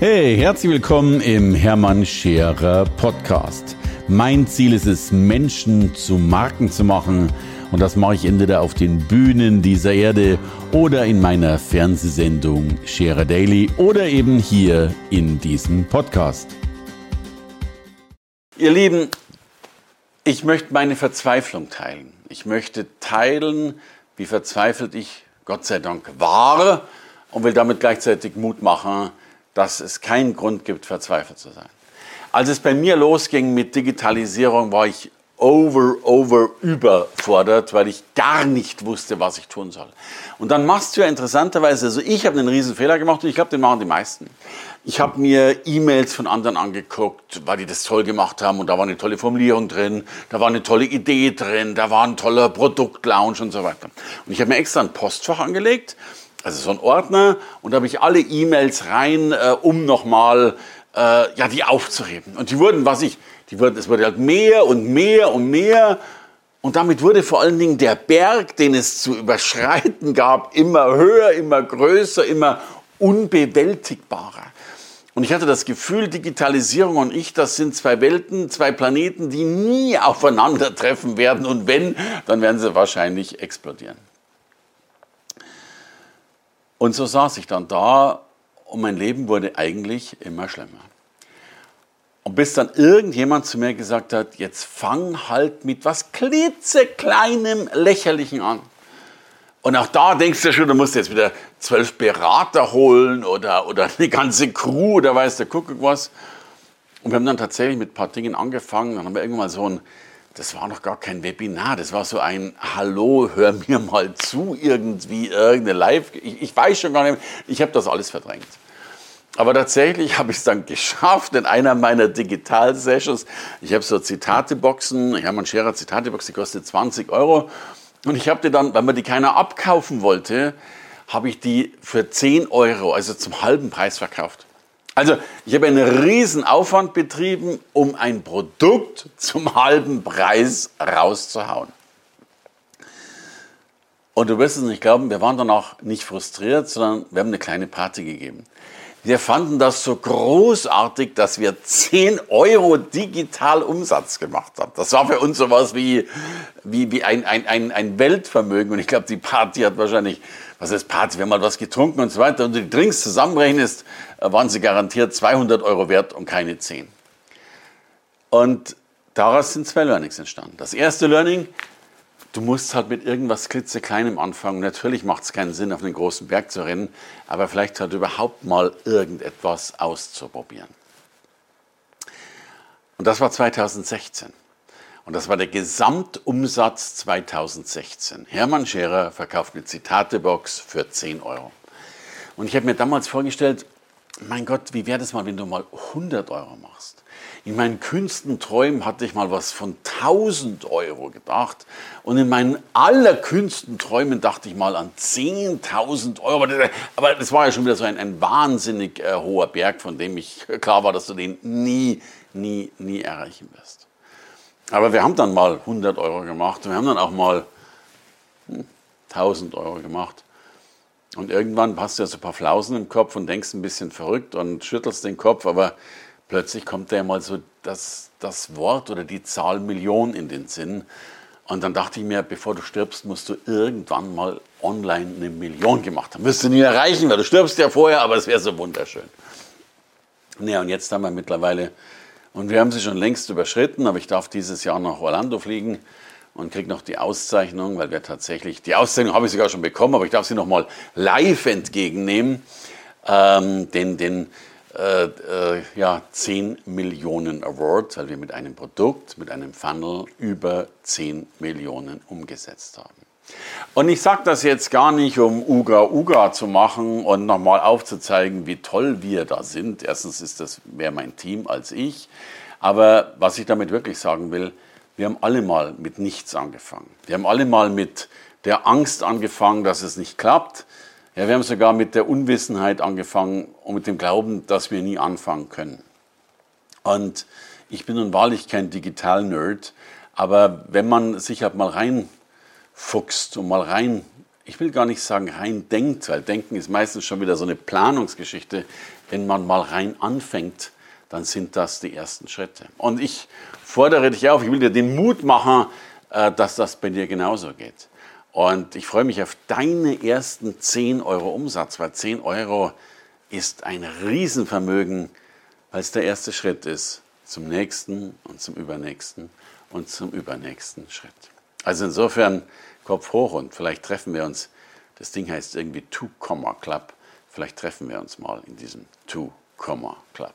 Hey, herzlich willkommen im Hermann Scherer Podcast. Mein Ziel ist es, Menschen zu Marken zu machen. Und das mache ich entweder auf den Bühnen dieser Erde oder in meiner Fernsehsendung Scherer Daily oder eben hier in diesem Podcast. Ihr Lieben, ich möchte meine Verzweiflung teilen. Ich möchte teilen, wie verzweifelt ich Gott sei Dank war und will damit gleichzeitig Mut machen, dass es keinen Grund gibt, verzweifelt zu sein. Als es bei mir losging mit Digitalisierung, war ich over, over, überfordert, weil ich gar nicht wusste, was ich tun soll. Und dann machst du ja interessanterweise, also ich habe einen riesen Fehler gemacht und ich glaube, den machen die meisten. Ich habe mir E-Mails von anderen angeguckt, weil die das toll gemacht haben und da war eine tolle Formulierung drin, da war eine tolle Idee drin, da war ein toller Produktlaunch und so weiter. Und ich habe mir extra ein Postfach angelegt also so ein Ordner und da habe ich alle E-Mails rein, äh, um nochmal äh, ja, die aufzuheben. Und die wurden, was ich, die wurden, es wurde halt mehr und mehr und mehr. Und damit wurde vor allen Dingen der Berg, den es zu überschreiten gab, immer höher, immer größer, immer unbewältigbarer. Und ich hatte das Gefühl, Digitalisierung und ich, das sind zwei Welten, zwei Planeten, die nie aufeinandertreffen werden. Und wenn, dann werden sie wahrscheinlich explodieren. Und so saß ich dann da und mein Leben wurde eigentlich immer schlimmer. Und bis dann irgendjemand zu mir gesagt hat, jetzt fang halt mit was klitzekleinem Lächerlichen an. Und auch da denkst du schon, du musst jetzt wieder zwölf Berater holen oder, oder eine ganze Crew oder weiß der Kuckuck was. Und wir haben dann tatsächlich mit ein paar Dingen angefangen. Dann haben wir irgendwann mal so ein das war noch gar kein Webinar, das war so ein Hallo, hör mir mal zu, irgendwie, irgendeine Live. Ich, ich weiß schon gar nicht, ich habe das alles verdrängt. Aber tatsächlich habe ich es dann geschafft in einer meiner Digital-Sessions. Ich habe so Zitateboxen, Hermann Scherer Zitatebox, die kostet 20 Euro. Und ich habe die dann, weil mir die keiner abkaufen wollte, habe ich die für 10 Euro, also zum halben Preis verkauft. Also ich habe einen riesen Aufwand betrieben, um ein Produkt zum halben Preis rauszuhauen. Und du wirst es nicht glauben, wir waren danach nicht frustriert, sondern wir haben eine kleine Party gegeben. Wir fanden das so großartig, dass wir 10 Euro digital Umsatz gemacht haben. Das war für uns sowas wie, wie, wie ein, ein, ein, ein Weltvermögen. Und ich glaube, die Party hat wahrscheinlich, was ist Party, wir haben mal was getrunken und so weiter. Und die Drinks zusammenrechnest, äh, waren sie garantiert 200 Euro wert und keine 10. Und daraus sind zwei Learnings entstanden. Das erste Learning, du musst halt mit irgendwas klitzekleinem anfangen. Natürlich macht es keinen Sinn, auf einen großen Berg zu rennen, aber vielleicht halt überhaupt mal irgendetwas auszuprobieren. Und das war 2016. Und das war der Gesamtumsatz 2016. Hermann Scherer verkauft eine Zitatebox für 10 Euro. Und ich habe mir damals vorgestellt, mein Gott, wie wäre das mal, wenn du mal 100 Euro machst? In meinen kühnsten Träumen hatte ich mal was von 1000 Euro gedacht. Und in meinen allerkühnsten Träumen dachte ich mal an 10.000 Euro. Aber das war ja schon wieder so ein, ein wahnsinnig äh, hoher Berg, von dem ich klar war, dass du den nie, nie, nie erreichen wirst. Aber wir haben dann mal 100 Euro gemacht. Wir haben dann auch mal 1000 hm, Euro gemacht. Und irgendwann hast du ja so ein paar Flausen im Kopf und denkst ein bisschen verrückt und schüttelst den Kopf, aber plötzlich kommt dir mal so das, das Wort oder die Zahl Million in den Sinn. Und dann dachte ich mir, bevor du stirbst, musst du irgendwann mal online eine Million gemacht haben. Wirst du nie erreichen, weil du stirbst ja vorher, aber es wäre so wunderschön. Naja, und jetzt haben wir mittlerweile, und wir haben sie schon längst überschritten, aber ich darf dieses Jahr nach Orlando fliegen und kriege noch die Auszeichnung, weil wir tatsächlich, die Auszeichnung habe ich sogar schon bekommen, aber ich darf sie nochmal live entgegennehmen, ähm, den, den äh, äh, ja, 10 Millionen Award, weil wir mit einem Produkt, mit einem Funnel über 10 Millionen umgesetzt haben. Und ich sage das jetzt gar nicht, um Uga Uga zu machen und nochmal aufzuzeigen, wie toll wir da sind. Erstens ist das mehr mein Team als ich. Aber was ich damit wirklich sagen will, wir haben alle mal mit nichts angefangen. Wir haben alle mal mit der Angst angefangen, dass es nicht klappt. Ja, wir haben sogar mit der Unwissenheit angefangen und mit dem Glauben, dass wir nie anfangen können. Und ich bin nun wahrlich kein Digital-Nerd, aber wenn man sich halt mal reinfuchst und mal rein ich will gar nicht sagen rein denkt, weil Denken ist meistens schon wieder so eine Planungsgeschichte. Wenn man mal rein anfängt, dann sind das die ersten Schritte. Und ich fordere dich auf, ich will dir den Mut machen, äh, dass das bei dir genauso geht. Und ich freue mich auf deine ersten 10 Euro Umsatz, weil 10 Euro ist ein Riesenvermögen, weil es der erste Schritt ist zum nächsten und zum übernächsten und zum übernächsten Schritt. Also insofern Kopf hoch und vielleicht treffen wir uns. Das Ding heißt irgendwie Two Comma Club. Vielleicht treffen wir uns mal in diesem Two Comma Club.